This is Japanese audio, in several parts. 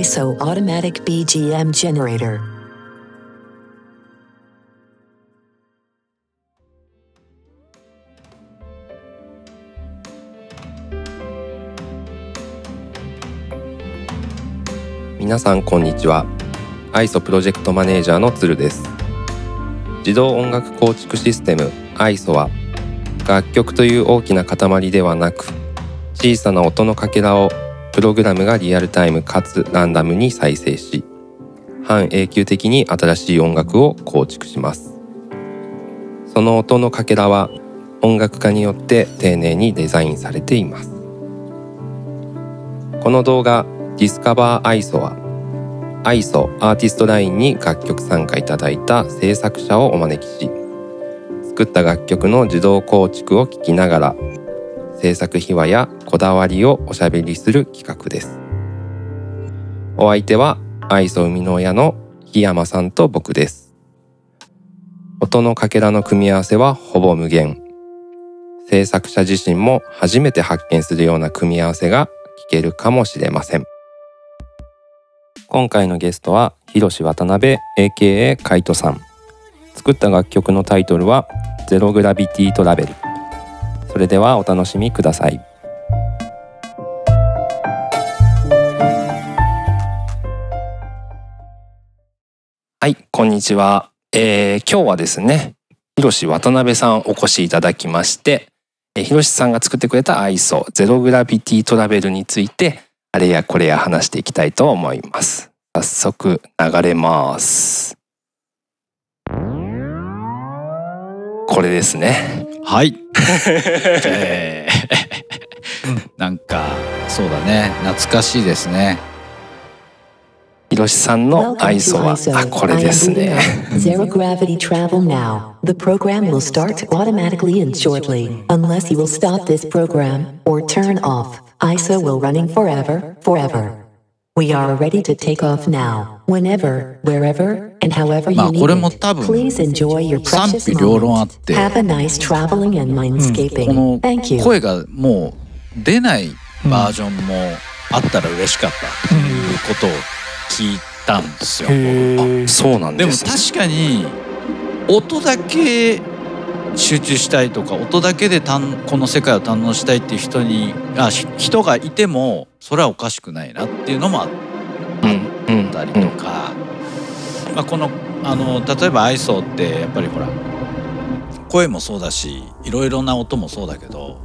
ISO Automatic BGM Generator. 皆さんこんにちは ISO プロジェクトマネージャーの鶴です自動音楽構築システム ISO は楽曲という大きな塊ではなく小さな音のかけらをプログラムがリアルタイムかつランダムに再生し半永久的に新しい音楽を構築します。その音のかけらは音楽家によって丁寧にデザインされています。この動画 Discover ISO は ISO アーティストラインに楽曲参加いただいた制作者をお招きし作った楽曲の自動構築を聞きながら制作秘話やこだわりをおしゃべりする企画です。お相手は ISO 生みの親の檜山さんと僕です。音のかけらの組み合わせはほぼ無限。制作者自身も初めて発見するような組み合わせが聞けるかもしれません。今回のゲストは広志渡辺 AKA カイトさん。作った楽曲のタイトルはゼログラビティトラベル。それではお楽しみください。はいこんにちは、えー、今日はですね広志渡辺さんお越しいただきましてえー広志さんが作ってくれた ISO ゼログラビティトラベルについてあれやこれや話していきたいと思います。早速流れます。これですねはい。えーなんかそうだね懐かしいですね。広志さんの to ISO は.あこれですね. Zero gravity travel now. The program will start automatically and shortly. Unless you will stop this program or turn off, ISO will running forever, forever. We are ready to take off now. Whenever, wherever, and however ま you あ need これも it. 多分 Please enjoy your 賛 precious 否両論あっ moment. て、Have a nice traveling and こ mindscaping. の Thank you. 声がもう出ないバージョンもあったら嬉しかったっていうことを聞いたんですよ。へえそうなんでもですね確かに音だけ集中したいとか音だけでたんこの世界を堪能したいっていう人にあし人がいてもそれはおかしくないなっていうのもあったりとか、まあ、このあの例えば ISO ってやっぱりほら声もそうだしいろいろな音もそうだけど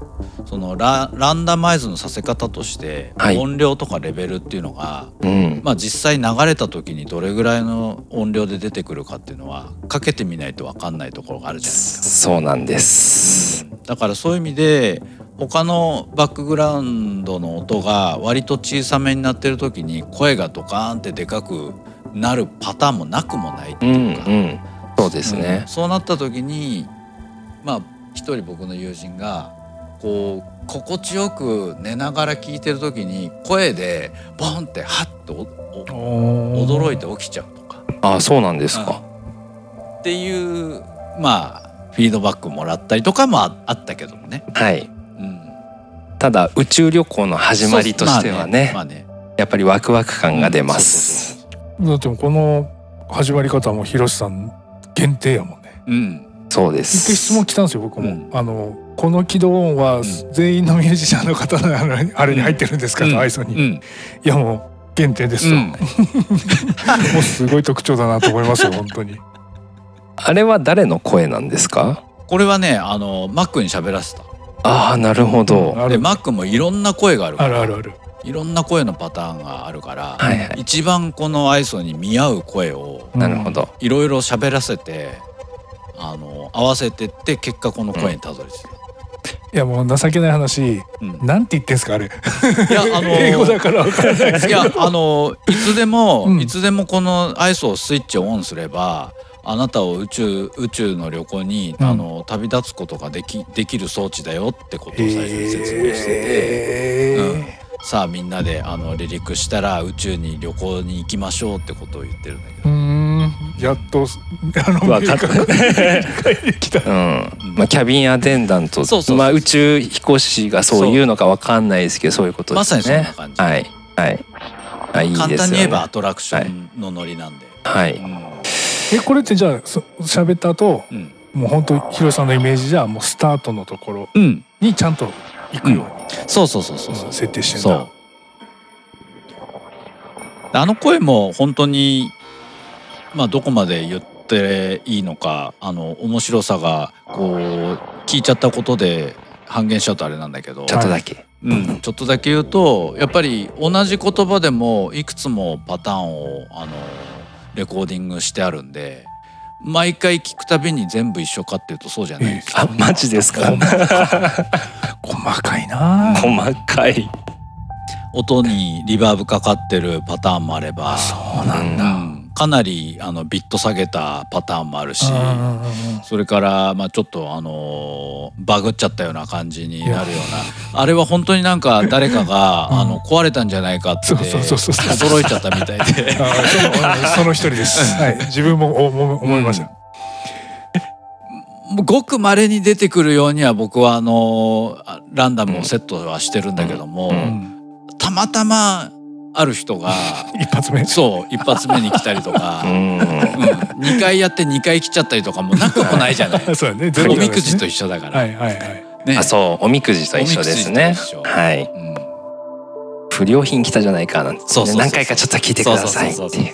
そのラランダマイズのさせ方としてはい。音量とかレベルっていうのが、うん。まあ、実際流れた時にどれぐらいの音量で出てくるかっていうのはかけてみないと分かんないところがあるじゃないですか。そうなんです。だからそういう意味で他のバックグラウンドの音が割と小さめになってる時に声がドカーンってでかくなるパターンもなくもないってうんいうか、うんそうですうん。ねそうなった時にまあ一人僕の友人がこう心地よく寝ながら聞いてる時に声でボンってハッとお驚いて起きちゃうとか。あそうなんですか。っていうまあフィードバックもらったりとかもああったけどもね。はい。うん。ただ宇宙旅行の始まりとしてはねまあね。やっぱりワクワク感が出まうんすそうそうそう。だってこの始まり方も広瀬さん限定やもんね。そううん。そうで一回質す問来たんですよ僕も、うん。あのこの起動音は全員のミュージシャンの方のあれに入ってるんですかと、うん。アイソに、いうん。やもう限定ですと、うん。もうすごい特徴だなと思いますよ 本当に。あれは誰の声なんですか？これはねあのマックに喋らせた。ああなるほど。でマックもいろんな声があるからあるあるある。いろんな声のパターンがあるから、はいはい。一番このアイソに見合う声をなるほど。いろいろ喋らせてあの合わせてって結果この声にたどり着いた。いやもう情けない話。うん。なんて言ってんすかあれ。いやあの 英語だから分からないですいやけどあのいつでも、うん。いつでもこのアイスをスイッチをオンすればあなたを宇宙宇宙の旅行に、うん。あの旅立つことができできる装置だよってことを最初に説明してて、へーうん。さあみんなであの離陸したら宇宙に旅行に行きましょうってことを言ってるんだけど、やっとあのわかった。明確に理解できた。うん。まあ、キャビンアテンダント。そうそうそうまあ、宇宙飛行士がそういうのかわかんないですけどそういうことですね。まさにそんな感じ。はい。はい。あいいですよね。簡単に言えばアトラクションのノリなんで、はい。えこれってじゃあそ喋った後うん。もう本当ヒロさんのイメージじゃもうスタートのところうん、にちゃんと行くように、そうそうそうそうそう。うん設定してんだ。そう。あの声も本当にまあどこまで言っていいのかあの面白さがこう聞いちゃったことで半減しちゃうとあれなんだけど。ちょっとだけ、うん、ちょっとだけ言うとやっぱり同じ言葉でもいくつもパターンをあのレコーディングしてあるんで毎回聞くたびに全部一緒かっていうとそうじゃないですよあマジですか？細かいな。あ細かい。音にリバーブかかってるパターンもあれば。そうなんだ、うんかなりあのビット下げたパターンもあるしそれからまあちょっとあのーバグっちゃったような感じになるようなあれは本当になんか誰かが、うん。あの壊れたんじゃないかって驚いちゃったみたいで。あその一人です。はい、自分も思思いました。もうごく稀に出てくるようには僕はあのあランダムをセットはしてるんだけども、たまたまある人が 一発目。そう一発目に来たりとかう、んうん、2回やって2回来ちゃったりとかもなくもないじゃない。そうだね。おみくじと一一緒だから。はいはいはい。ねあそうおみくじと一緒ですねはいうん不良品来たじゃないかなんて、ね、何回かちょっと聞いてくださいってい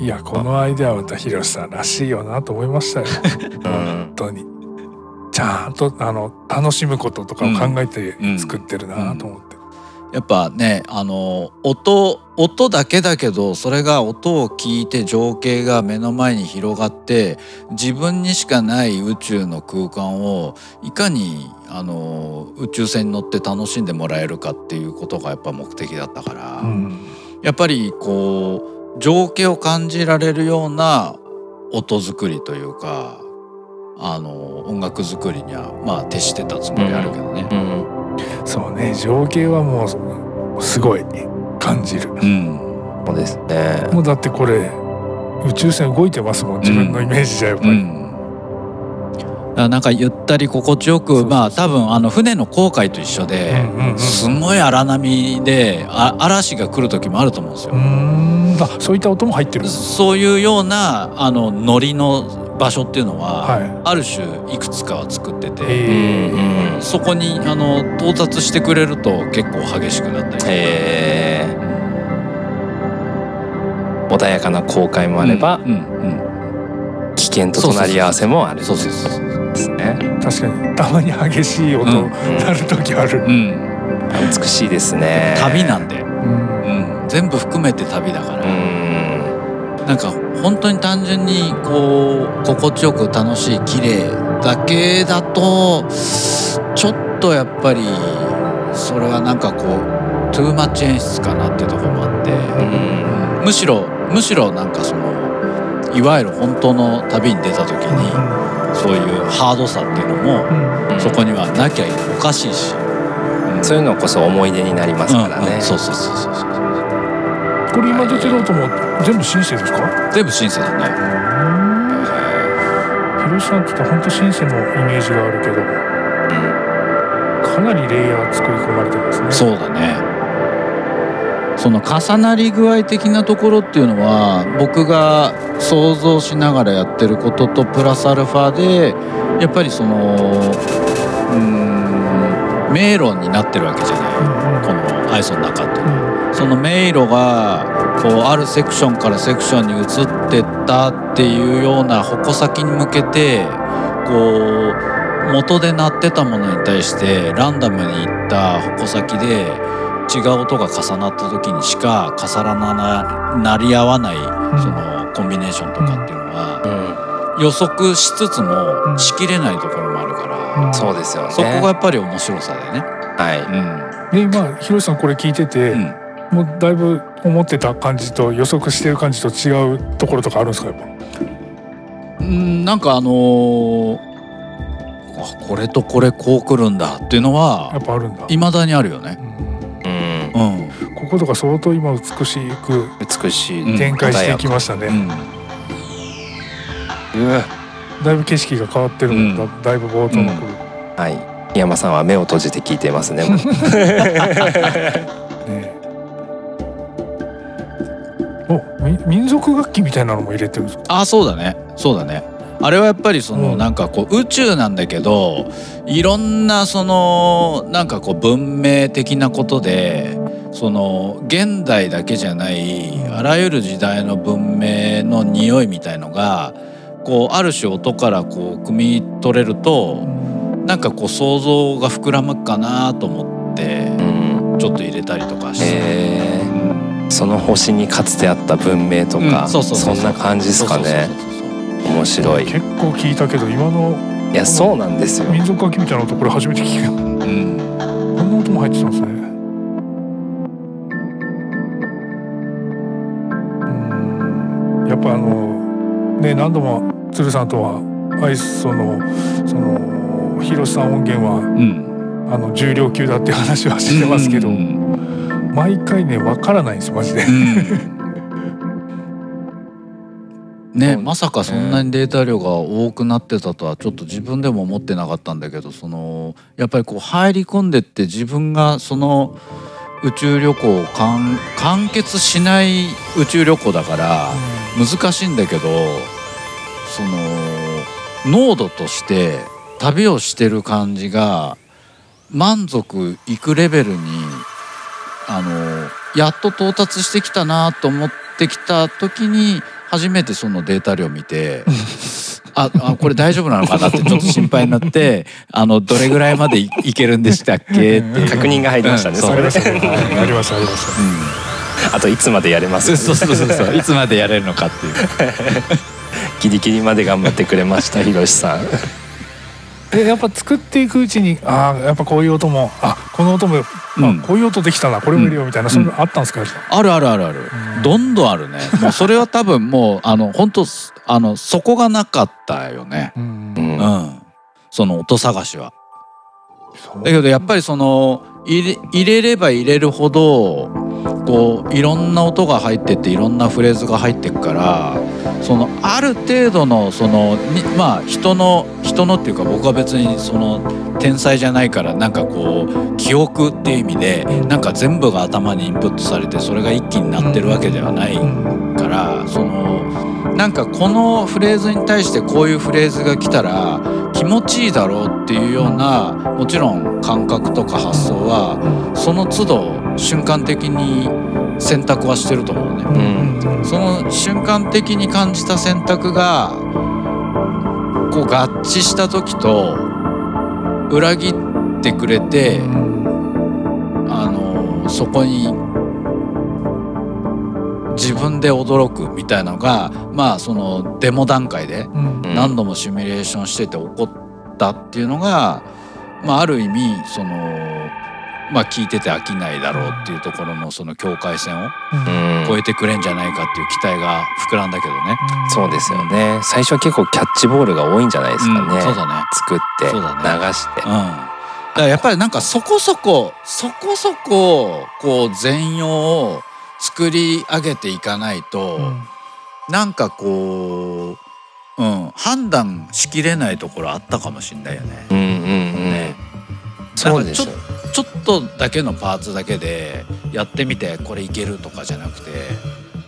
ういやこのアイデアはまたヒロシさんらしいよなと思いましたよ。うん本当に。ちゃんとあの楽しむこととかを考えてうん作ってるなと思って。やっぱねあの音音だけだけどそれが音を聞いて情景が目の前に広がって自分にしかない宇宙の空間をいかにあの宇宙船に乗って楽しんでもらえるかっていうことがやっぱ目的だったから、うんやっぱりこう情景を感じられるような音作りというかあの音楽作りにはまあ徹してたつもりあるけどね。うんそうね情景はもうすごい感じる。うんそうですねもうだってこれ宇宙船動いてますもん自分のイメージじゃやっぱり。うんなんかゆったり心地よくまあ多分あの船の航海と一緒で、うんすごい荒波であ嵐が来る時もあると思うんですよ。うーんあそういった音も入ってる。そういうようなあのノリの場所っていうのは、はい。ある種いくつかは作ってて、えうんうんそこにあの到達してくれると結構激しくなったりとか。えー。穏やかな航海もあれば、うんうん。危険と隣り合わせもある。そうそうそうそう。ですね。確かに。たまに激しい音うん。鳴る時ある。うん。美しいですね。旅なんで、うん。うん、全部含めて旅だから、うんなんか本当に単純にこう心地よく楽しい綺麗だけだとちょっとやっぱりそれはなんかこうトゥーマッチ演出かなっていうところもあって、うん。むしろむしろなんかそのいわゆる本当の旅に出た時にそういうハードさっていうのもうん。そこにはなきゃおかしいし、うん。そういうのこそ思い出になりますからね、うん。うん。そうそうそうそうそうこれ今出てる音も全部シンセですか？全部シンセだね。ヒロシさんって言ったら本当シンセのイメージがあるけど。かなりレイヤー作り込まれてますね。そうだね。その重なり具合的なところっていうのは僕が想像しながらやってることとプラスアルファでやっぱりそのうーん迷路になってるわけじゃない。このアイソの中っていうのはその迷路がこうあるセクションからセクションに移ってったっていうような矛先に向けてこう元で鳴ってたものに対してランダムにいった矛先で違う音が重なった時にしか重ならななり合わないそのコンビネーションとかっていうのはうん予測しつつうんもしきれないところもあるからうん。そうですよね。そこがやっぱり面白さでね。はうん。でまあヒロシさんこれ聞いてて、うんもうだいぶ思ってた感じと予測してる感じと違うところとかあるんですかやっぱ？うんなんかあのーあこれとこれこう来るんだっていうのやはっぱあるんだ。未だにあるよね。うん。い、うん、うんこことか相当今美しく美しい、うん。展開してきましたね。うん。うわだいぶ景色が変わってるもんだ,、だいぶ冒頭の頃、はい。山さんは目を閉じて聞いていますねね 民族楽器みたいなのも入れてるんですかあそうだね。そうだね。あれはやっぱりその、うん。なんかこう宇宙なんだけどいろんなそのなんかこう文明的なことでその現代だけじゃないあらゆる時代の文明の匂いみたいのがこうある種音からこう汲み取れるとなんかこう想像が膨らむかなと思ってうん。ちょっと入れたりとかして。その星にかつてあった文明とか、うんそうそうそうそんな感じですかね。そうそうそうそう面白い。結構聞いたけど今のいやそうなんですよ。民族楽器みたいな音これ初めて聞くよ。うん。こんな音も入ってたんですね。うん。やっぱあのね何度も鶴さんとはアイソのその広瀬さん音源はうん。あの重量級だっていう話はしてますけど、うん毎回ねわからないんですマジで。ねまさかそんなにデータ量が多くなってたとはちょっと自分でも思ってなかったんだけどそのやっぱりこう入り込んでって自分がその宇宙旅行を完完結しない宇宙旅行だから難しいんだけどその濃度として旅をしてる感じが満足いくレベルにあのやっと到達してきたなと思ってきた時に初めてそのデータ量見てああこれ大丈夫なのかなって ちょっと心配になってあのどれぐらいまでいいけるんでしたっけって。確認が入りましたね、う。んそれで。ありましたありました。ありました。あといつまでやれます。そうそうそうそう。いつまでやれるのかっていう。ギリギリまで頑張ってくれましたひろしさん。でやっぱ作っていくうちにああやっぱこういう音もあこの音も、あうん。こういう音できたなこれも入れようみたいな、うん。そういうのあったんですか？やっぱあるあるあるある。うん。どんどんあるね。もうそれは多分もうあの本当あのそこがなかったよね。うん。うん。うんその音探しは。だけどやっぱりその入れれば入れるほどこういろんな音が入ってていろんなフレーズが入ってくからそのある程度のそのまあ人の人のっていうか僕は別にその天才じゃないからなんかこう記憶っていう意味でなんか全部が頭にインプットされてそれが一気になってるわけではない。からそのなんかこのフレーズに対してこういうフレーズが来たら気持ちいいだろうっていうようなもちろん感覚とか発想はその都度瞬間的に選択はしてると思うね。うんその瞬間的に感じた選択がこう合致した時と裏切ってくれてあのそこに自分で驚くみたいなのがまあそのデモ段階で何度もシミュレーションしてて起こったっていうのが、まあ、ある意味その、まあ、聞いてて飽きないだろうっていうところのその境界線をうん。超えてくれんじゃないかっていう期待が膨らんだけどね。そうですよね。最初は結構キャッチボールが多いんじゃないですかね、うん。そうだね。作ってそうだね。流して、うん、だからやっぱりなんかそこそこそこそここう全容を作り上げていかないと、なんかこう、うん、判断しきれないところあったかもしれないよね。うんうんうん。ね。そうですよちょっとだけのパーツだけでやってみてこれいけるとかじゃなくて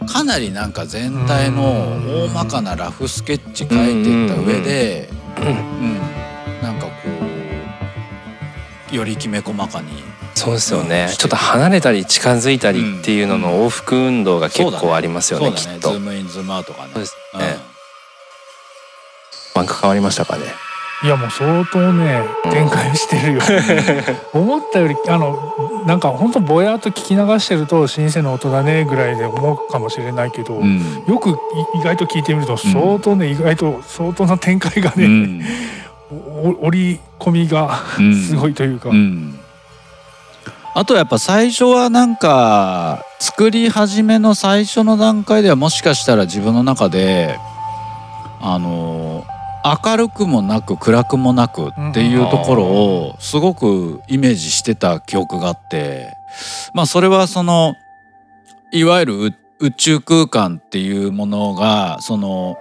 かなりなんか全体の大まかなラフスケッチ描いていった上で、うん、なんかこうよりきめ細かにそうですよね。うん。ちょっと離れたり近づいたりっていうのの往復運動が結構ありますよね,、きっと。ズームインズームアウトがねそうですうん。ねなんか変わりましたかね？いやもう相当ね展開してるよ 思ったよりあのなんか本当ぼやっと聞き流してると新鮮な音だねぐらいで思うかもしれないけど、うん。よくい意外と聞いてみると相当ね、意外と相当な展開がね、うん。お織り込みがうん。すごいというか、うんあとやっぱ最初はなんか作り始めの最初の段階ではもしかしたら自分の中であの明るくもなく暗くもなくっていうところをすごくイメージしてた記憶があってまあそれはそのいわゆる宇宇宙空間っていうものがその、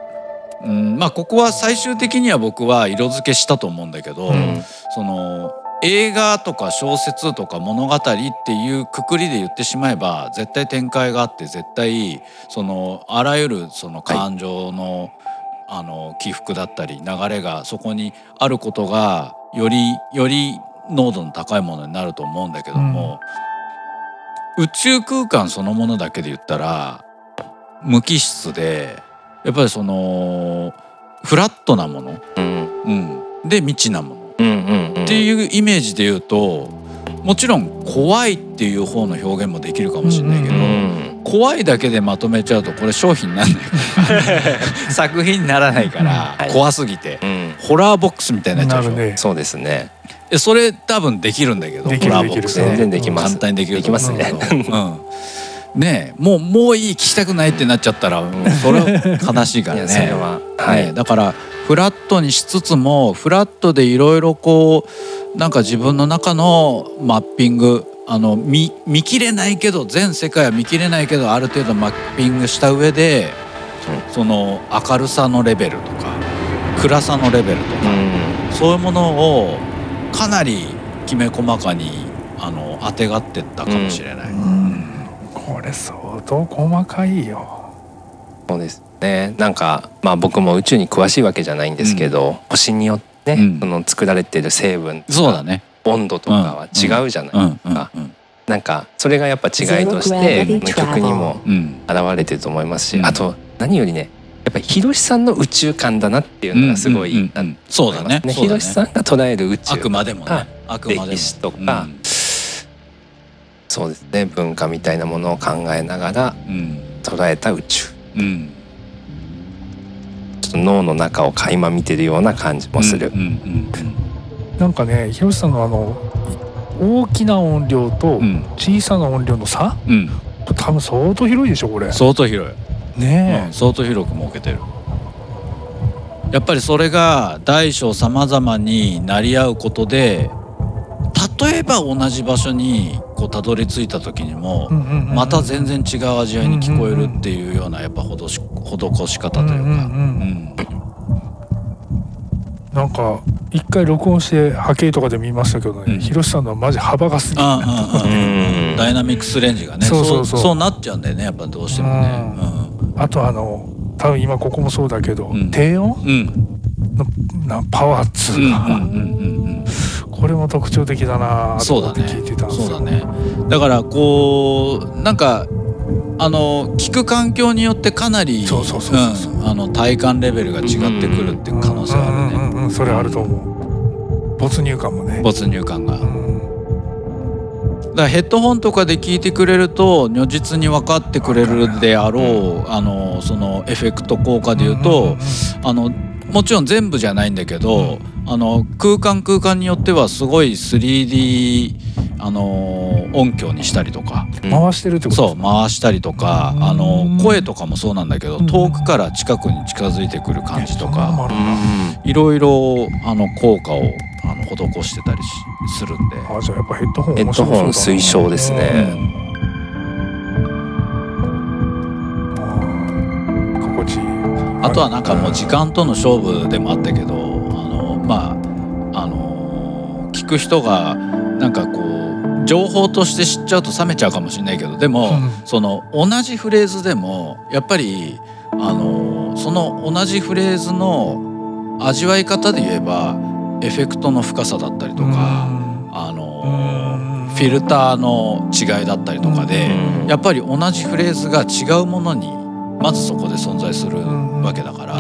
うん、まあここは最終的には僕は色付けしたと思うんだけど、うん。その映画とか小説とか物語っていうくくりで言ってしまえば絶対展開があって絶対そのあらゆるその感情の,、あの起伏だったり流れがそこにあることがよりより濃度の高いものになると思うんだけども、宇宙空間そのものだけで言ったら無機質でやっぱりそのフラットなもの、うん。うん、で未知なもの。うんうんうん。っていうイメージで言うともちろん怖いっていう方の表現もできるかもしれないけど、うんうん。怖いだけでまとめちゃうとこれ商品にならないから 作品にならないから、はい怖すぎて、うん。ホラーボックスみたいになっちゃうでしょ。そうですね。えそれ多分できるんだけどホラーボックス。全然できます。簡単にできると思う。んだけどできうん。ねえもうもういい聞きたくないってなっちゃったら、うん。それは悲しいからいやそれね。は。はい、ねだからフラットにしつつもフラットでいろいろこうなんか自分の中のマッピングあの見見切れないけど全世界は見切れないけどある程度マッピングした上で、その明るさのレベルとか暗さのレベルとか、うん。そういうものをかなりきめ細かにあの当てがってったかもしれない。うん。これ相当細かいよ。そうですねなんかまあ僕も宇宙に詳しいわけじゃないんですけど、星によってね、うん。その作られてる成分とかそうだね。温度とかは違うじゃないうんですか、うん。なんかそれがやっぱ違いとして曲にもうん現れてると思いますし、うん。あと何よりねやっぱりひろしさんの宇宙観だなっていうのがすごい、うん。うん。うん。うんそうだね。ひろしさんが捉える宇宙。あくまでもね。あくまでも。歴史とか。そうですね。文化みたいなものを考えながらうん。捉えた宇宙。うんうんちょっと脳の中を垣間見てるような感じもする。うん、うんなんかねひろしさんのあの大きな音量とうん。うん小さな音量の差うん。多分相当広いでしょこれ。相当広い、ねうん。相当広く設けてる。やっぱりそれが大小さまざまになり合うことで例えば同じ場所にこうたどり着いた時にもまた全然違う味わいに聞こえるっていうようなやっぱ施し施し方というか、うんうんうん。うんなんか一回録音して波形とかで見ましたけどね、うん。ひろしさんのはマジ幅がすぎるうん。ダイナミックスレンジがねそうそうそう。そうなっちゃうんだよねやっぱどうしてもね。あとあの多分今ここもそうだけど、うん。低音？うん。うんなパワーっつうんうんうか、うんうんこれも特徴的だなそうだね。聞いてたんですよ。そうだね。だからこうなんかあの聞く環境によってかなり体感レベルが違ってくるっていう可能性はあるね。うんうんうんうんそれあると思う。没入感もね、没入感が。だかうんらヘッドホンとかで聞いてくれると如実に分かってくれるであろうあのそのエフェクト効果で言うとあのもちろん全部じゃないんだけど、あの空間空間によってはすごい 3D あの音響にしたりとか。回してるってことそう回したりとかうん。あの声とかもそうなんだけどうん。遠くから近くに近づいてくる感じとか。いろいろあの効果をあの施してたりしするんで。あじゃあやっぱヘッドホンヘッドホン面白そうだな。推奨ですね。うん。心地いい。あとはなんかもう時間との勝負でもあったけどまああの聞く人がなんかこう情報として知っちゃうと冷めちゃうかもしれないけどでも、うん。その同じフレーズでもやっぱりあのその同じフレーズの味わい方で言えばエフェクトの深さだったりとか、あのフィルターの違いだったりとかで、うん。やっぱり同じフレーズが違うものにまずそこで存在するわけだから、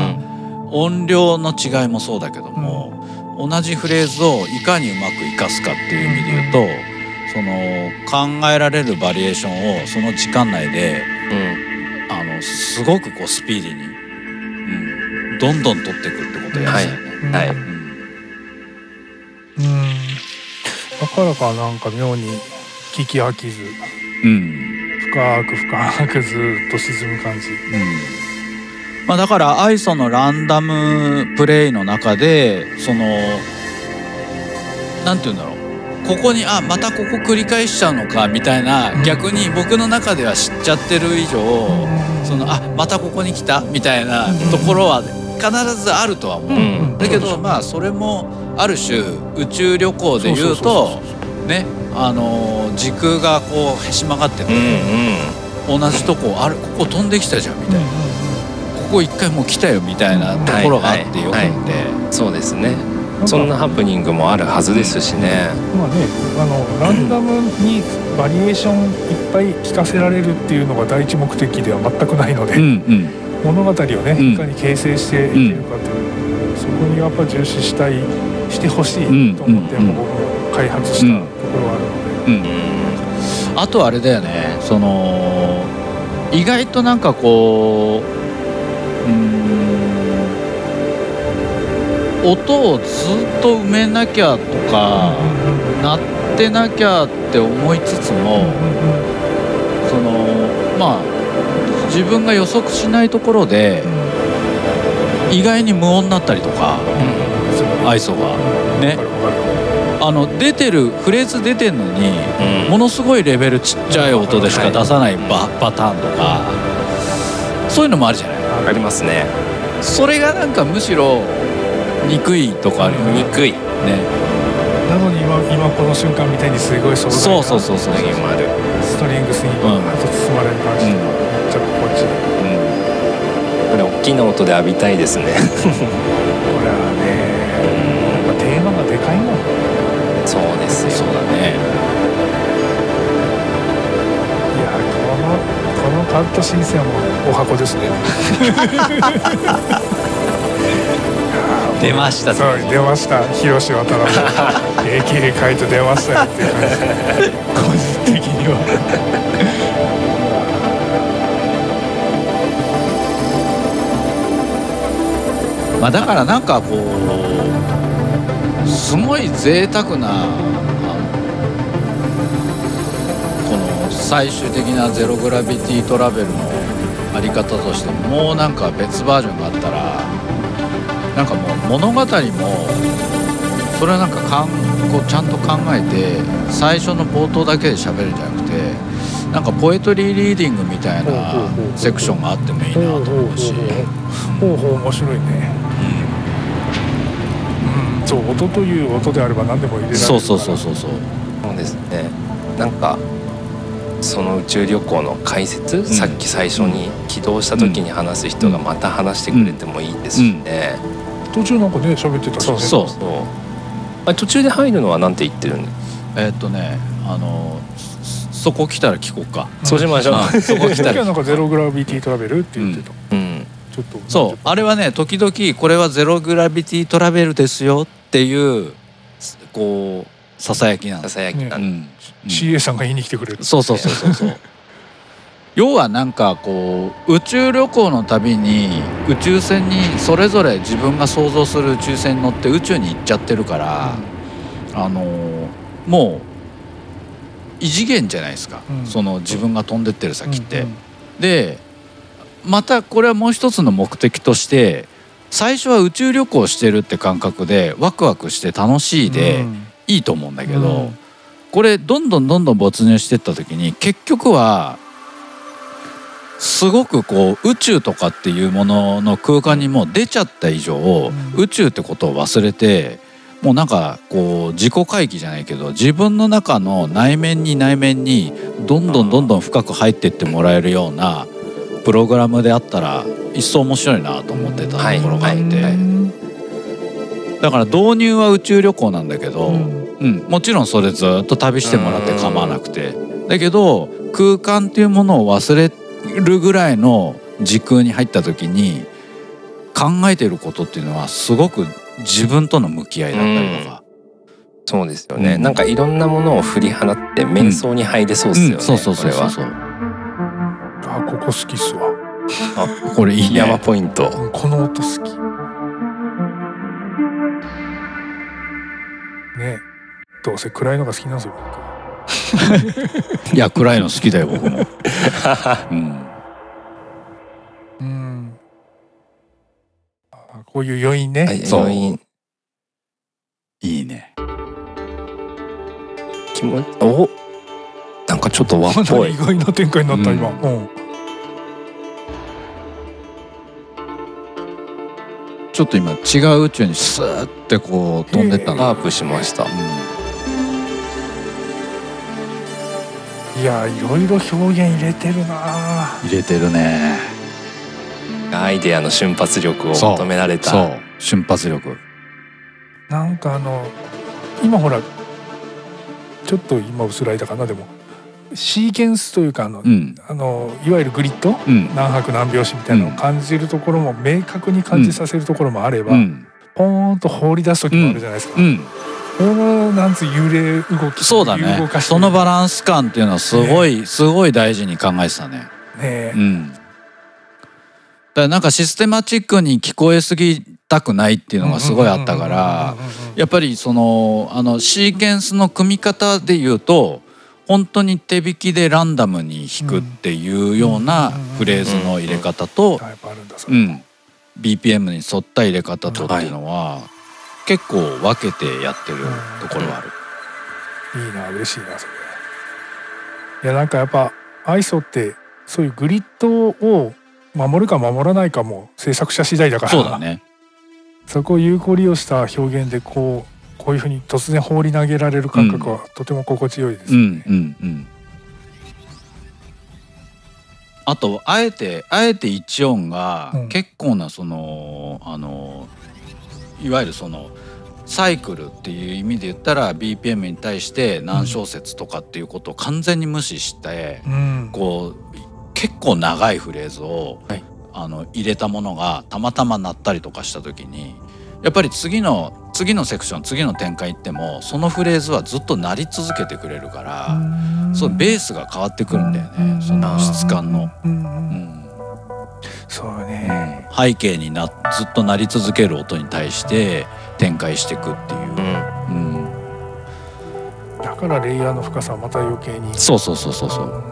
音量の違いもそうだけども、同じフレーズをいかにうまく活かすかっていう意味で言うと、その考えられるバリエーションをその時間内でうん。あのすごくこうスピーディーに、うん、どんどん取っていくってことをやってたよね。はい。うん。うん。だからかなんか妙に聞き飽きずうん。深く深くずっと沈む感じまあ、だからアイソのランダムプレイの中でそのなんて言うんだろう。ここにあまたここ繰り返しちゃうのかみたいな、うん。逆に僕の中では知っちゃってる以上、そのあまたここに来たみたいなところは必ずあるとは思う。うん。だけどまあそれもある種宇宙旅行で言うとねあのー時空がこうへし曲がってて、うん同じとこあれここ飛んできたじゃんみたいな、ここ一回もう来たよみたいなところがあってよくて、はいうんそうですね。そんなハプニングもあるはずですしね。まあねあのランダムにバリエーションいっぱい聞かせられるっていうのが第一目的では全くないので、うんうん。物語をね、うん。いかに形成していけるかっていう、そこにやっぱ重視したいしてほしいと思って、うん僕も開発したところはあるので、うん。あとあれだよね。その意外となんかこう音をずっと埋めなきゃとか、鳴ってなきゃって思いつつも、そのまあ自分が予測しないところで意外に無音になったりとか愛想が。ね。あの出てるフレーズ出てんのにうん。ものすごいレベルちっちゃい音でしか出さないパパターンとかそういうのもあるじゃないありますね。それがなんかむしろ憎いとかあるよね。憎い。ね。なのに今今この瞬間みたいにすごい壮大そうなそうそうそうそう、時もあるストリングスにうん。あと包まれる感じとか、めっちゃ心地いいうん。これ大きな音で浴びたいですね。これはこのカット申請はもうお箱ですね。出ました。そう出ました。広島渡辺 AK カイト出ましたよっていう感じ。個人的には。まあだからなんかこうすごい贅沢な最終的なゼログラビティトラベルのあり方としてもうなんか別バージョンがあったらなんかもう物語もそれはなんかかんこうちゃんと考えて最初の冒頭だけで喋るんじゃなくてなんかポエトリーリーディングみたいなうセクションがあってもいいなと思うし。ほうほう面白いね。うん。そう音という音であれば何でも入れられるそうそうそうそうそう。そうですね。なんかその宇宙旅行の解説、さっき最初に起動した時に話す人がまた話してくれてもいいですしね、途中なんかね喋ってたしね。そうそう。あれ途中で入るのはなんて言ってるんでえーっとねあのそそこ来たら聞こうか。そうしましょう、うん。そこ来たらなんか。ゼログラビティトラベルって言ってた、うん、ちょっと。そう。あれはね時々これはゼログラビティトラベルですよっていうこうささやきなんささやき。なん。で、うん。うん。CA さんが言いに来てくれるそうそうそうそうそう。要はなんかこう宇宙旅行のたびに宇宙船にそれぞれ自分が想像する宇宙船に乗って宇宙に行っちゃってるから、あのーもう異次元じゃないですか、うん。その自分が飛んでってる先って。うん。でまたこれはもう一つの目的として最初は宇宙旅行してるって感覚でワクワクして楽しいでうんいいと思うんだけど、うん。これどんどんどんどん没入してった時に結局はすごくこう宇宙とかっていうものの空間にもう出ちゃった以上、ん。宇宙ってことを忘れてもうなんかこう自己回帰じゃないけど自分の中の内面に内面にどんどんどんどん深く入ってってもらえるようなプログラムであったら一層面白いなと思ってたところがあって、はいはいだから導入は宇宙旅行なんだけど、うん。うん、もちろんそれずっと旅してもらって構わなくて。だけど空間っていうものを忘れるぐらいの時空に入った時に考えてることっていうのはすごく自分との向き合いだったりとか、そうですよね、うん。なんかいろんなものを振り払って瞑想に入れそうですよね、うん。そうそうそうそう。こそうあここ好きっすわ。これいいね。山ポイント。うんこの音好きどうせ暗いのが好きなんですよ僕 いや暗いの好きだよ僕も、うん、うん。あこういう余韻ね、はい余韻。いいね。気持ちおなんかちょっと和っぽいり意外な展開になった、うん。今、うん、ちょっと今違う宇宙にスーってこう飛んでったの、ワー。プしました。ういやいろいろ表現入れてるな。ん入れてるね。アイデアの瞬発力を求められた。そう。瞬発力。なんかあの今ほらちょっと今薄らいだかなでも。シーケンスというかあの、うん。あのいわゆるグリッド？うん。何拍何拍子みたいなのを感じるところも明確に感じさせるところもあれば、うん。ポーンと放り出す時もあるじゃないですか。うんこのなんつう揺れ動きそうだね。そのバランス感っていうのはすごい、すごい大事に考えてたね。ね。うん。だからなんかシステマチックに聞こえすぎたくないっていうのがすごいあったからやっぱりそのあのシーケンスの組み方で言うと本当に手弾きでランダムに弾くっていうようなフレーズの入れ方と、うん、BPM に沿った入れ方とっていうのは結構分けてやってるところはある。いいな嬉しいなそれいやなんかやっぱアイソってそういうグリッドを守るか守らないかも制作者次第だからそうだね。そこを有効利用した表現でこうこういうふうに突然放り投げられる感覚はとても心地よいですうん。うんうん。あとあえてあえて一音がうん結構なその、あのいわゆるそのサイクルっていう意味で言ったら BPM に対して何小節とかっていうことを完全に無視して、うん。こう結構長いフレーズを、はい。あの入れたものがたまたま鳴ったりとかした時にやっぱり次の次のセクション次の展開行ってもそのフレーズはずっと鳴り続けてくれるから、そのベースが変わってくるんだよね、その質感の。うん。うん。うんそうね、背景になずっと鳴り続ける音に対して展開していくっていう。う、ん。うん、だからレイヤーの深さはまた余計に。そうそうそうそうそう。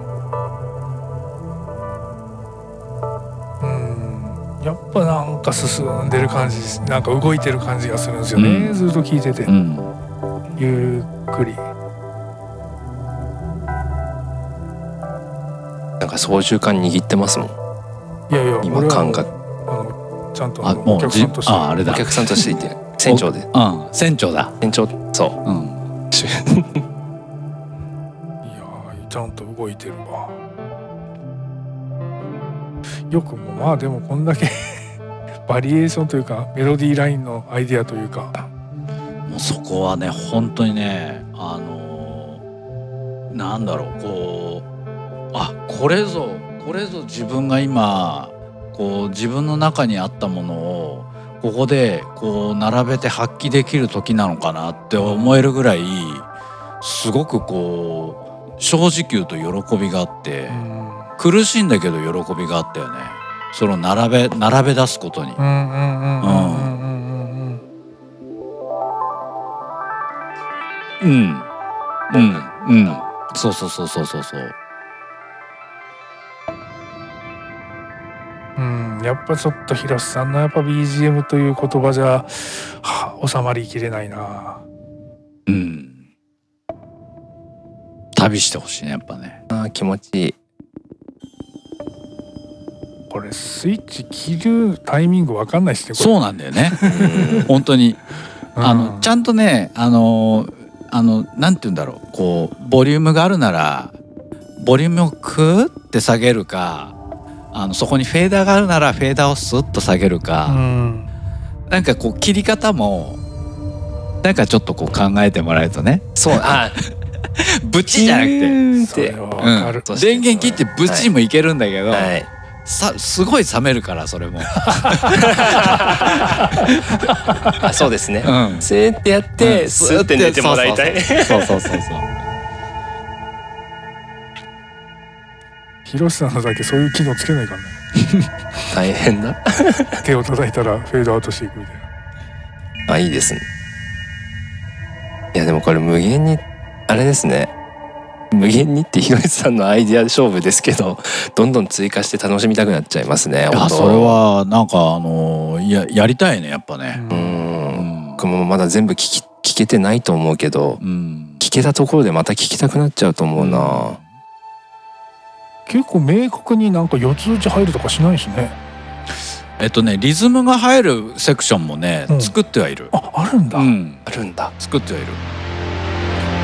うん。やっぱなんか進んでる感じなんか動いてる感じがするんですよね、うん。ずっと聞いてて、うん。ゆっくり。なんか操縦桿握ってますもんいやいや今感覚あのちゃんとあのおあもうじ客さんとして。ああれだ。お客さんとしていて船長で。うん船長だ。船長そう。ん。う いやーちゃんと動いてるわ。よくもまあでもこんだけ バリエーションというかメロディーラインのアイデアというか。もうそこはね本当にねあのーなんだろうこうあこれぞこれぞ自分が今こう自分の中にあったものをここでこう並べて発揮できる時なのかなって思えるぐらいすごくこう正直言うと喜びがあって苦しいんだけど喜びがあったよね。その並べ並べ出すことに。うん。うん。うん。そうそうそうそうそうそう。うんやっぱちょっと広瀬さんのやっぱ BGM という言葉じゃは収まりきれないな。うん。旅してほしいねやっぱね。あー気持ちいい。これスイッチ切るタイミングわかんないですねそうなんだよね。うん。本当に。あのちゃんんとねあのあのなんて言うんだろう。こうボリュームがあるならボリュームをクーって下げるかあのそこにフェーダーがあるならフェーダーをスッと下げるか、うん。なんかこう切り方もなんかちょっとこう考えてもらえるとね。そうあ ブチじゃなくて、うん、電源切ってブチもいけるんだけど、はい。さすごい冷めるからそれも。あそうですね。うん。せーってやってスーって寝てもらいたい。そうそうそうそう広瀬さんのだけそういう機能つけないからね。大変だ。手を叩いたらフェードアウトしていくみたいな。あいいですね。いやでもこれ無限にあれですね。無限にって広瀬さんのアイディア勝負ですけどどんどん追加して楽しみたくなっちゃいますねいや本当。それはなんかあのややりたいねやっぱね。ううんん。僕もまだ全部聞き聞けてないと思うけどうん。聞けたところでまた聞きたくなっちゃうと思うな、結構明確になんか四つ打ち入るとかしないしね。えっとねリズムが入るセクションもね、うん。作ってはいる。ああるんだ、うん、あるんだ。作ってはいる。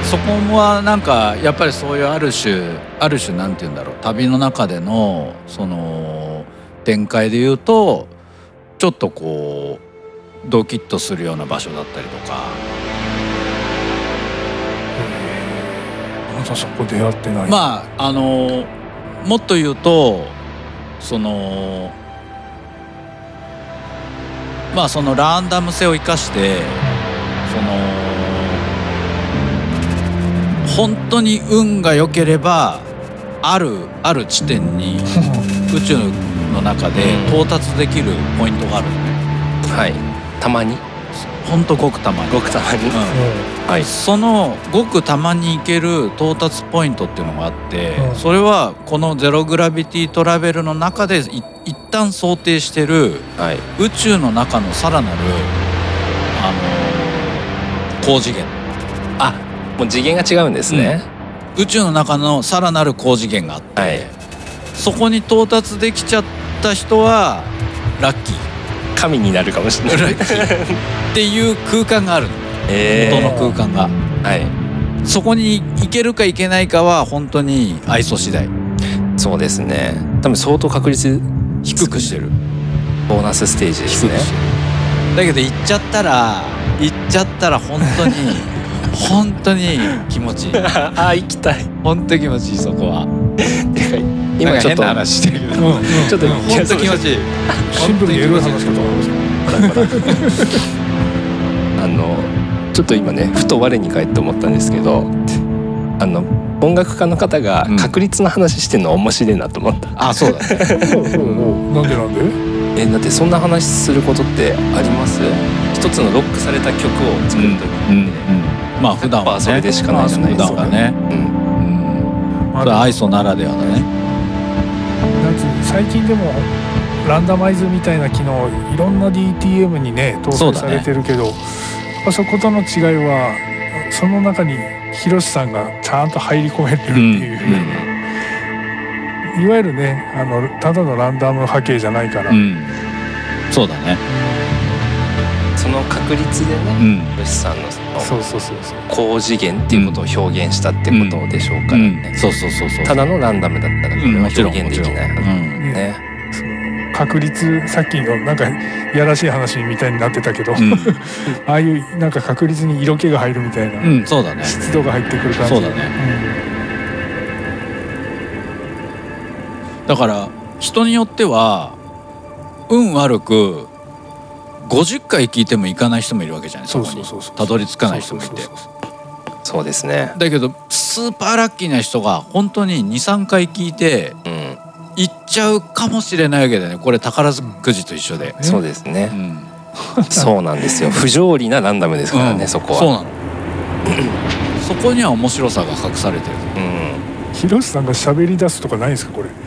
そこはなんかやっぱりそういうある種ある種なんて言うんだろう。旅の中でのその展開で言うとちょっとこうドキッとするような場所だったりとか。まだそこ出会ってない。まああのもっと言うとそのまあそのランダム性を生かしてその本当に運が良ければあるある地点に 宇宙の中で到達できるポイントがあるはい。たまに本当ごくたまに。ごくたまに。うん。はい。そのごくたまに行ける到達ポイントっていうのがあって、うん。それはこのゼログラビティトラベルの中でい一旦想定してるはい。宇宙の中のさらなるあの高次元。あもう次元が違うんですね、宇宙の中のさらなる高次元があって、はい。そこに到達できちゃった人はラッキー神になるかもしれない。っていう空間があるの。え元の空間が。ー、はい。そこに行けるか行けないかは本当に愛想次第。そうですね。多分相当確率低くしてる。ボーナスステージですね。だけど行っちゃったら行っちゃったら本当に 本当に気持ちいい。ああ行きたい。本当に気持ちいいそこは今ちょっと話してるけど。うんうん。ちょっと本当気持ちいい。シンプルにエロい話かと思います あのちょっと今ねふと我に返って思ったんですけど。あの音楽家の方がうん。確率の話してるの面白いなと思った、あそうだね。なんでなんで？えだってそんな話することってあります？一つのロックされた曲を作る時うんうんに、まあ普段はね。それでしかないじゃないですか。普段はね。うん。うん。まあそれは愛想ならではだね最近でもランダマイズみたいな機能いろんな DTM にね搭載されてるけどそ,、あそことの違いはその中にヒロシさんがちゃんと入り込めてるっていう、いわゆるねあのただのランダム波形じゃないから、うん。そうだね。その確率でうねんよしさんのそうそうそうそう。高次元っていうことを表現したってことでしょうからうん。ね、そうそうそうそう。ただのランダムだったらこれは表現できないうん。ね確率さっきのなんかいやらしい話みたいになってたけど、うん。ああいうなんか確率に色気が入るみたいな、うん。そうだね。湿度が入ってくる感じ。そうだね。だから人によっては運悪く50回聞いても行かない人もいるわけじゃないそうこにそうそう。そうたどり着かない人もいて。そうですね。だけどスーパーラッキーな人が本当に23回聞いてうん。行っちゃうかもしれないわけだよね。これ宝くじと一緒で、そうですね。うん。そうなんですよ。不条理なランダムですからね、うん。そこは。そうなの。そこには面白さが隠されてる。うん。ヒロシさんが喋り出すとかないんですかこれ。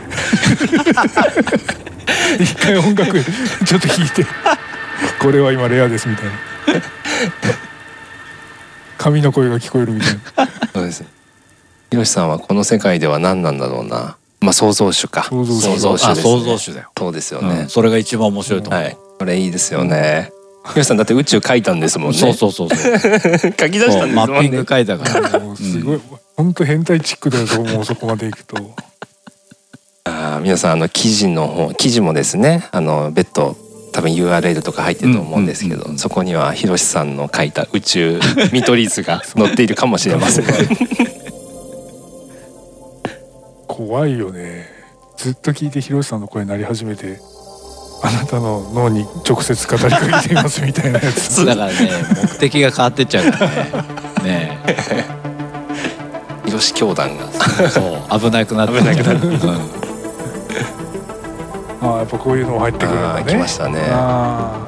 一回音楽ちょっと弾いてこれは今レアですみたいな。神の声が聞こえるみたいな。そうです。ひろしさんはこの世界では何なんだろうな。まあ創造主か。創造主創造主です、ね、あ創造主だよ、そうですようん。ね、それが一番面白いと思う、はい。これいいですよね。ひろしさんだって宇宙書いたんですもんね。そうそうそうそう。書き出したんですマッピンもんねグ書いたから。すごい、本当変態チックだよと思うそこまでいくと。あー皆さんあの記事の方記事もですねあの別途多分 URL とか入ってると思うんですけど、そこにはひろしさんの書いた宇宙見取り図が 載っているかもしれません。怖いよね。ずっと聞いてヒロシさんの声鳴り始めてあなたの脳に直接語りかけていますみたいなやつ。だからね目的が変わってっちゃうからね。ねひろし教団が。えそう。危なくなって。危なくなって。うんああやっぱこういうのも入ってくるんだね来ましたね。あ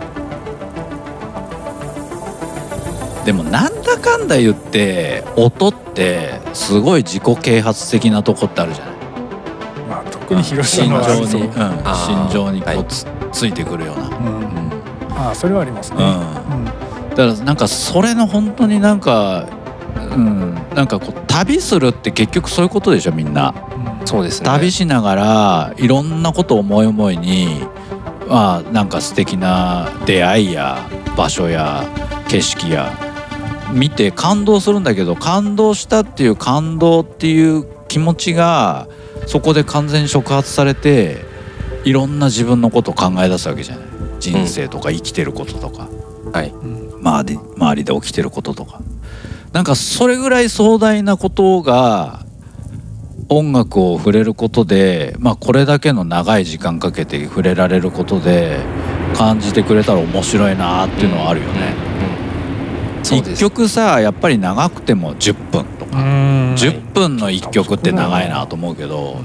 でもなんだかんだ言って音ってすごい自己啓発的なとこってあるじゃない。ーまあ特にヒロシさん心のはありそう。情に、うん、心情にこはい。うつ,、ついてくるような、うん。うん。ああそれはありますね、うん。うん。だからなんかそれの本当になんかうんなんかこう旅するって結局そういうことでしょみんな。そうですね。旅しながらいろんなことを思い思いにまあなんか素敵な出会いや場所や景色や見て感動するんだけど感動したっていう感動っていう気持ちがそこで完全に触発されていろんな自分のことを考え出すわけじゃない。人生とか生きてることとか、はい。うん。周り周りで起きてることとか。なんかそれぐらい壮大なことが音楽を触れることで、まあ、これだけの長い時間かけて触れられることで感じてくれたら面白いなっていうのはあるよね。一そうです。曲さやっぱり長くても10分とか、うん。10分の1曲って長いなと思うけど、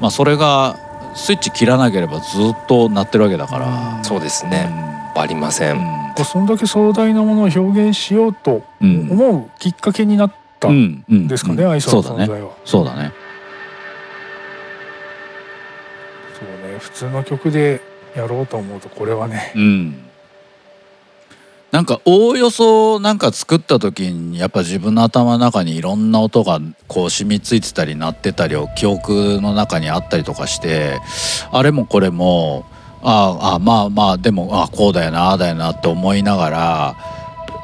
まあ、それがスイッチ切らなければずっと鳴ってるわけだから。そうですね。ありません、そんだけ壮大なものを表現しようとうんうん思うきっかけになったうんんうんですかね、うん。愛想そうだねの存在は。そうだね。そうね普通の曲でやろうと思うとこれはね。うん。なんかおおよそなんか作った時にやっぱ自分の頭の中にいろんな音がこう染みついてたり鳴ってたりを記憶の中にあったりとかしてあれもこれもああまあまあでもあこうだよなああだよなって思いながら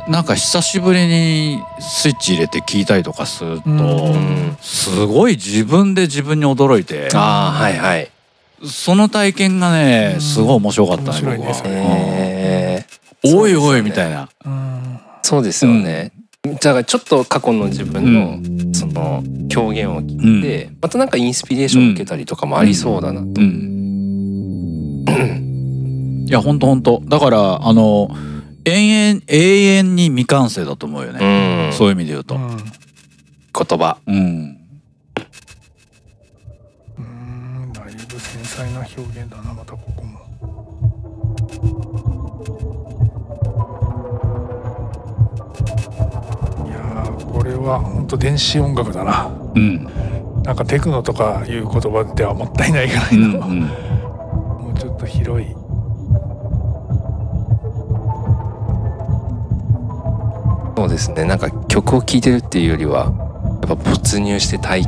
なんか久しぶりにスイッチ入れて聞いたりとかすると、すごい自分で自分に驚いて。ああはいはいその体験がねうん。すごい面白かったね僕は。それえーおいおいみたいな。うん。そうですよね、だからちょっと過去の自分のその表現を聞いて、またなんかインスピレーションを受けたりとかもありそうだなと、うん。いや本当本当だからあの永遠永遠に未完成だと思うよね。うん。そういう意味で言うと。うん言葉。うん。うんだいぶ繊細な表現だなまたここも。いやーこれは本当電子音楽だな。うん。なんかテクノとかいう言葉ではもったいないぐらうん。いの、うん。もうちょっと広い。そうですねなんか曲を聴いてるっていうよりはやっぱ没入して体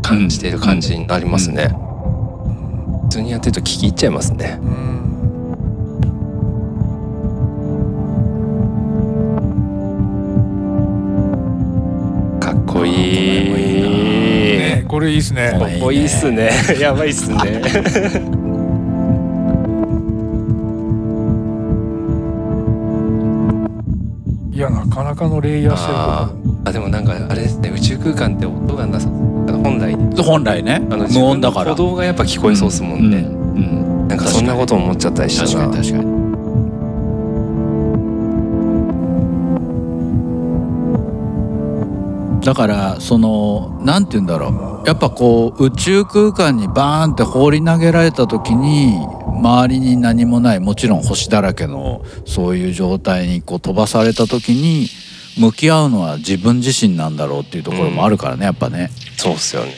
感じてる感じになりますね、普通にやってると聞き入っちゃいますね。うんかっこいいねこれいいですね。かっこいいっすね。やばいっすね。いやなかなかのレイヤーしてるあでもなんかあれですね。宇宙空間って音がなさ本来本来ねあの無音だから。鼓動がやっぱ聞こえそうですもんね、うん。うんなんかそんなこと思っちゃったりした確かなに確かに。だからそのなんて言うんだろうやっぱこう宇宙空間にバーンって放り投げられた時に周りに何もないもちろん星だらけのそういう状態にこう飛ばされた時に向き合うのは自分自身なんだろうっていうところもあるからねやっぱね。そうっすようね、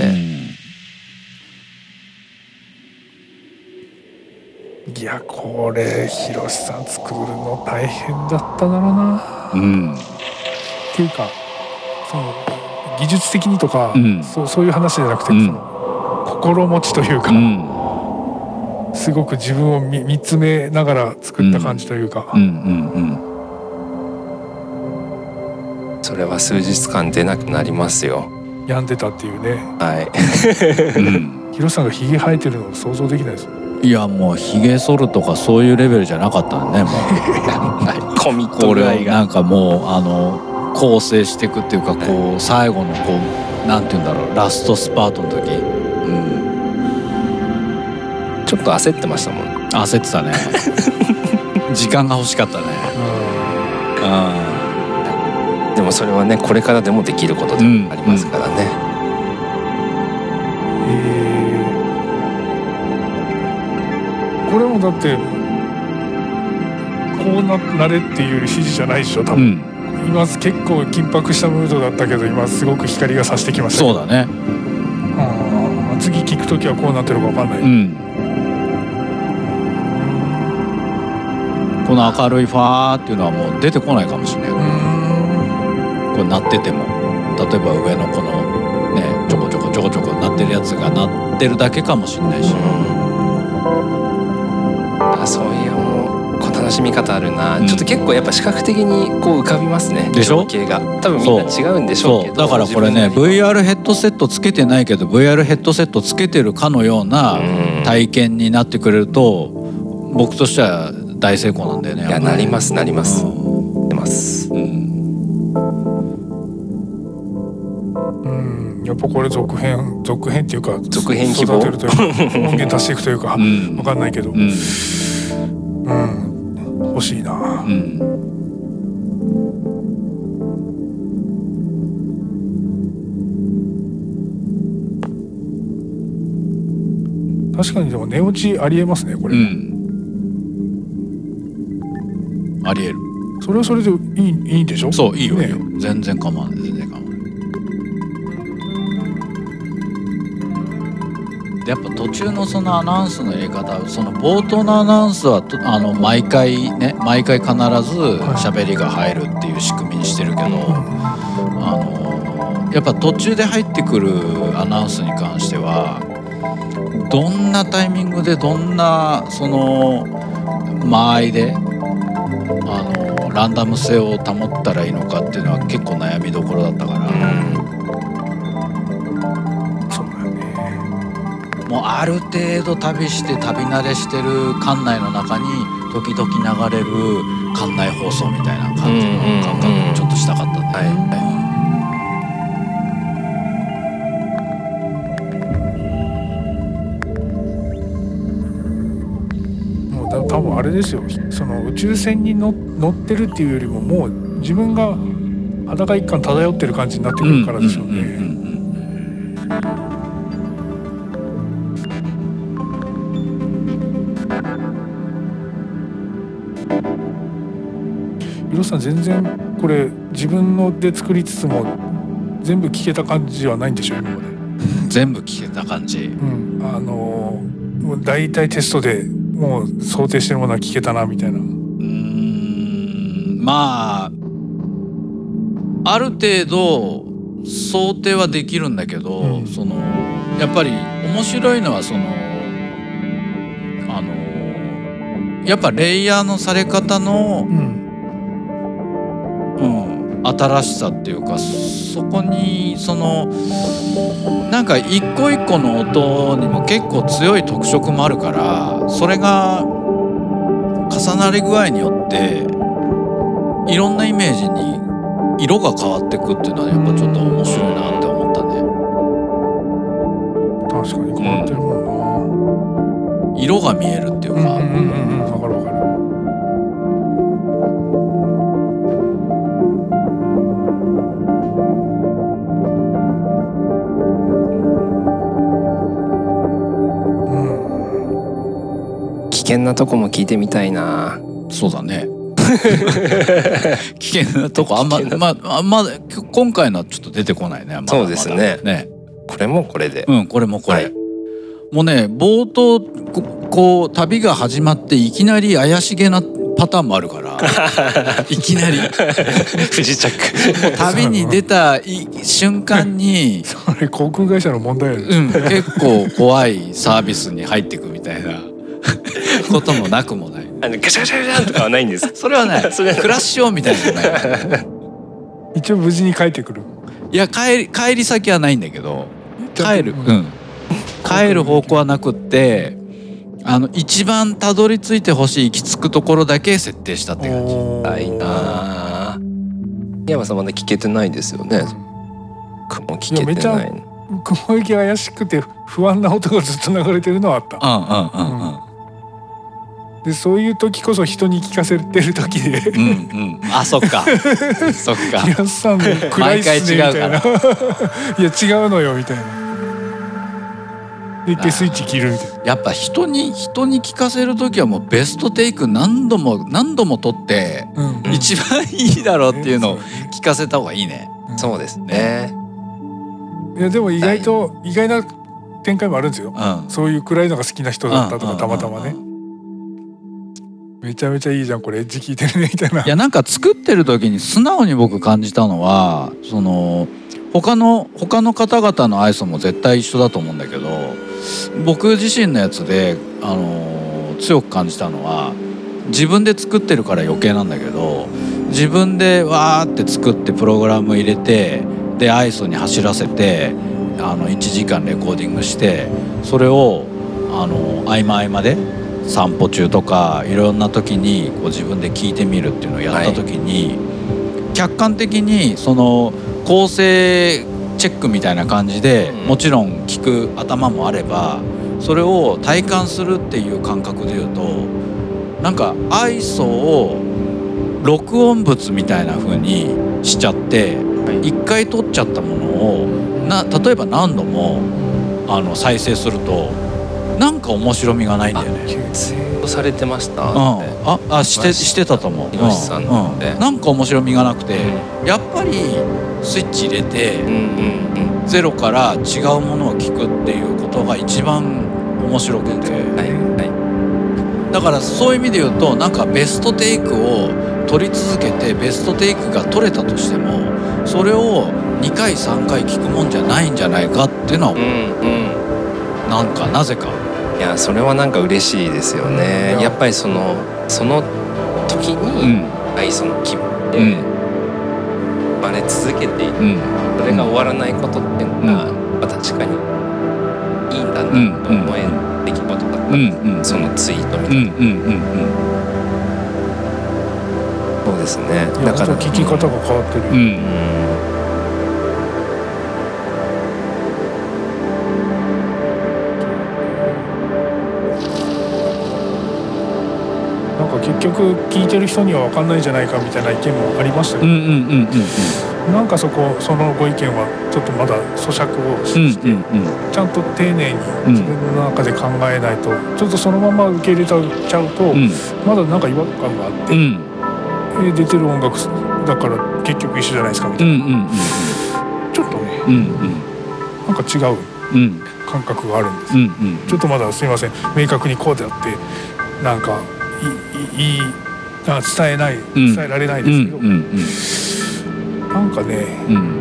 ん。いやこれひろしさん作るの大変だっただろうな。うん。っていうかその技術的にとか、うん。そうそういう話じゃなくて、うん。その心持ちというか、うん。すごく自分を見見つめながら作った感じというか、うんうんそれは数日間出なくなりますよ。病んでたっていうね。はい。うん。さんがひげ生えてるの想像できないですいやもうひげ剃るとかそういうレベルじゃなかったねもう。コミッこれをトなんかもうあの構成していくっていうかこう最後のこうなんて言うんだろうラストスパートの時、うん、ちょっと焦ってましたもん。焦ってたね。時間が欲しかったね。うでもそれはねこれからでもできることでもありますからね、えー。これもだってこうななれっていう指示じゃないでしょ多分、ん、今結構緊迫したムードだったけど今すごく光が差してきましたそうだね。あー次聞く時はこうなってるか分かんない、うん。この明るいファーっていうのはもう出てこないかもしれない、これ鳴ってても例えば上のこのねちょこちょこちょこちょこ鳴ってるやつが鳴ってるだけかもしれないし、確あそういうもうこう楽しみ方あるな、うん。ちょっと結構やっぱ視覚的にこう浮かびますねでしょ？情景が。多分みんな違うんでしょうけどだからこれね VR ヘッドセットつけてないけど VR ヘッドセットつけてるかのようなうん。体験になってくれると僕としては大成功なんだよねいやなりますなりますうん。やっぱこれ続編続編っていうか続編希望育てるというか音源足していくというか うん。わかんないけどうん。うん。欲しいな。うん確かにでも寝落ちありえますねこれ、うん。ありえる。それはそれでいいいいんでしょ？そういいよ、ねいいよ。全然構わないやっぱ途中のそのアナウンスの入れ方その冒頭のアナウンスはとあの毎回ね毎回必ず喋りが入るっていう仕組みにしてるけど、あのやっぱ途中で入ってくるアナウンスに関してはどんなタイミングでどんなその間合いであのランダム性を保ったらいいのかっていうのは結構悩みどころだったから、もうある程度旅して旅慣れしてる館内の中に時々流れる館内放送みたいな感じの感覚にちょっとしたかったんで、はいはもうだ多分あれですよ。その宇宙船に乗乗ってるっていうよりももう自分が裸一貫漂ってる感じになってくるからですようね。さん全然これ自分ので作りつつも全部聞けた感じはないんでしょ今まで。う ん全部聞けた感じ。うん、あのーもう大体テストでもう想定してるものは聞けたなみたいな。うーん。まあある程度想定はできるんだけど、うん。そのやっぱり面白いのはそのあのやっぱレイヤーのされ方の、うんうん、新しさっていうかそこにそのなんか一個一個の音にも結構強い特色もあるからそれが重なり具合によっていろんなイメージに色が変わってくっていうのはやっぱちょっと面白いなって思ったね。確かに変わってるもんな。色が見えるっていうか、うんうんうん険なとこも聞いてみたいなそうだね。危険なとこあんままああんま今回のはちょっと出てこないね。まそうですねね。これもこれで、うんこれもこれ。はいもうね冒頭ここう旅が始まっていきなり怪しげなパターンもあるから いきなり不時着旅に出たい瞬間に、それ航空会社の問題。うん、結構怖いサービスに入っていくみたいなこともなくもない。あのガシャガシャガシャンとかはないんです。それはない。それはない。クラッシュ音みたいなのはない。一応無事に帰ってくる。いや帰り帰り先はないんだけど帰る、ううん。ん、帰る方向はなくってあの一番たどり着いてほしい行き着くところだけ設定したって感じ。おー。ないなあ。山さんまだ聞けてないですよね。雲聞けていやめない雲行き怪しくて不安な音がずっと流れてるのはあった。うんうんうんうんでそういう時こそ人に聞かせてる時で。うんうん。あそっか。そっか。平さん暗いっすねみたいな。いや違うのよみたいな。でスイッチ切るみたいな。やっぱ人に人に聞かせる時はもうベストテイク何度も何度も取ってうん一番いいだろうっていうのを聞かせた方がいいね。そうですね。いやでも意外と意外な展開もあるんですよ。うん。そういう暗いのが好きな人だったとうんかたまたまね。めちゃめちゃいいじゃんこれ。エッジ聞いてるねみたいな。いやなんか作ってる時に素直に僕感じたのはその他の他の方々のアイソも絶対一緒だと思うんだけど僕自身のやつで、あの強く感じたのは自分で作ってるから余計なんだけど自分でわーって作ってプログラム入れてで ISO に走らせてあの1時間レコーディングしてそれをあの合間合間で散歩中とかいろんな時にこう自分で聞いてみるっていうのをやった時に、客観的にその構成チェックみたいな感じで、うん。もちろん聞く頭もあればそれを体感するっていう感覚で言うとなんか ISO を録音物みたいな風にしちゃってはい。一回撮っちゃったものをな例えば何度もあの再生するとなんか面白みがないんだよね。されてました、うん、ああしてしてたと思う。うんでうん。なんか面白みがなくて、やっぱりスイッチ入れてうんうんうん。ゼロから違うものを聞くっていうことが一番面白くて、はいはい。だからそういう意味で言うとなんかベストテイクを取り続けてベストテイクが取れたとしてもそれを2回3回聞くもんじゃないんじゃないかっていうのはうんうん。なんかなぜか。いやそれはなんか嬉しいですよね。うんやっぱりそのその時うにん。愛想の気分でうん。生まれ続けている。うん。それが終わらないことっていうのが、まあ確かにいいんだなと思える出来事だった、うん。うん。そのツイートみたいな、うん。うん。うん。そうですね。だから聞き方が変わってる、うんうん結局聞いてる人には分かんないんじゃないかみたいな意見もありましたけど、なんかそこそのご意見はちょっとまだ咀嚼をして、うんちゃんと丁寧にうん自分の中で考えないと、ちょっとそのまま受け入れちゃうと、うん。まだなんか違和感があって、うん。え出てる音楽だから結局一緒じゃないですかみたいな、うんうんちょっとねうんなんか違ううん。感覚があるんです、うんうんちょっとまだすみません。明確にこうであってなんかいいいいなんか伝えないん。伝えられないうんですけど、うんなんかねうん。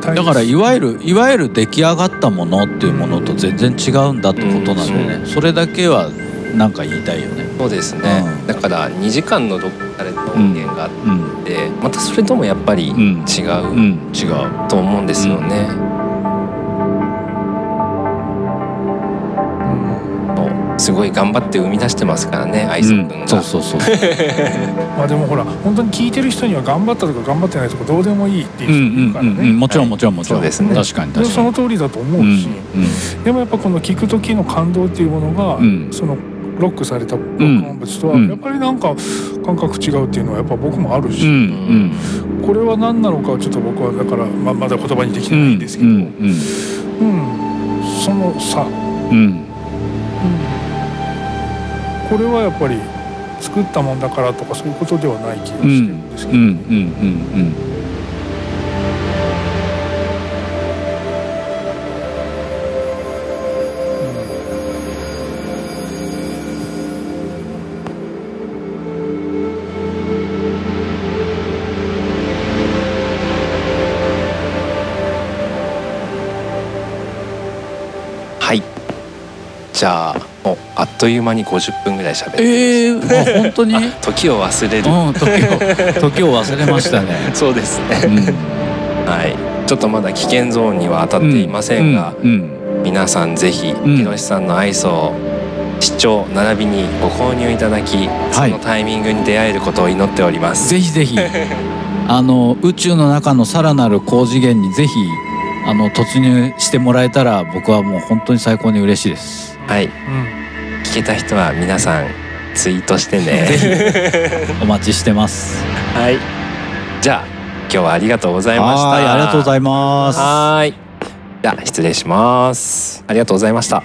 大だからいわゆるいわゆる出来上がったものっていうものと全然違うんだってことなんだよね、それだけはなんか言いたいよね。そうですね、うん。だから2時間の録画された音源があっうん。て、またそれともやっぱり違んううん。違うと思うんですよね、すごい頑張って生み出してますからね愛想くんが、そうそうそう。まあでもほら本当に聞いてる人には頑張ったとか頑張ってないとかどうでもいいっていううんうん人いるからね、うんうんもちろんもちろんもちろん。そうですね。確かにで確かに。その通りだと思ううんし、でもやっぱこの聞く時の感動っていうものが、うん。そのロックされた録音物とはうん。やっぱりなんか感覚違うっていうのはやっぱ僕もあるし、うんうんこれは何なのかはちょっと僕はだから、まあ、まだ言葉にできてうないんですけど、ううんん。その差、うんこれはやっぱり作ったもんだからとかそういうことではない気がしてるんですけど、うんうんうんはい。じゃあという間に50分ぐらい喋ってええー、あ本当に？う ん時を忘れる、時を 時を忘れましたね。そうですね。うん。はい。ちょっとまだ危険ゾーンには当たっていませんが、うんうん。皆さんぜひんひろしさんの愛想を視聴並びにご購入いただき、そのタイミングに出会えることを祈っております。ぜひぜひ。あの宇宙の中のさらなる高次元にぜひあの突入してもらえたら僕はもう本当に最高に嬉しいです。はい、うん聞けた人は皆さんツイートしてね。お待ちしてます。はい。じゃあ今日はありがとうございました。はいありがとうございいます。はい。じゃあ失礼します。ありがとうございました。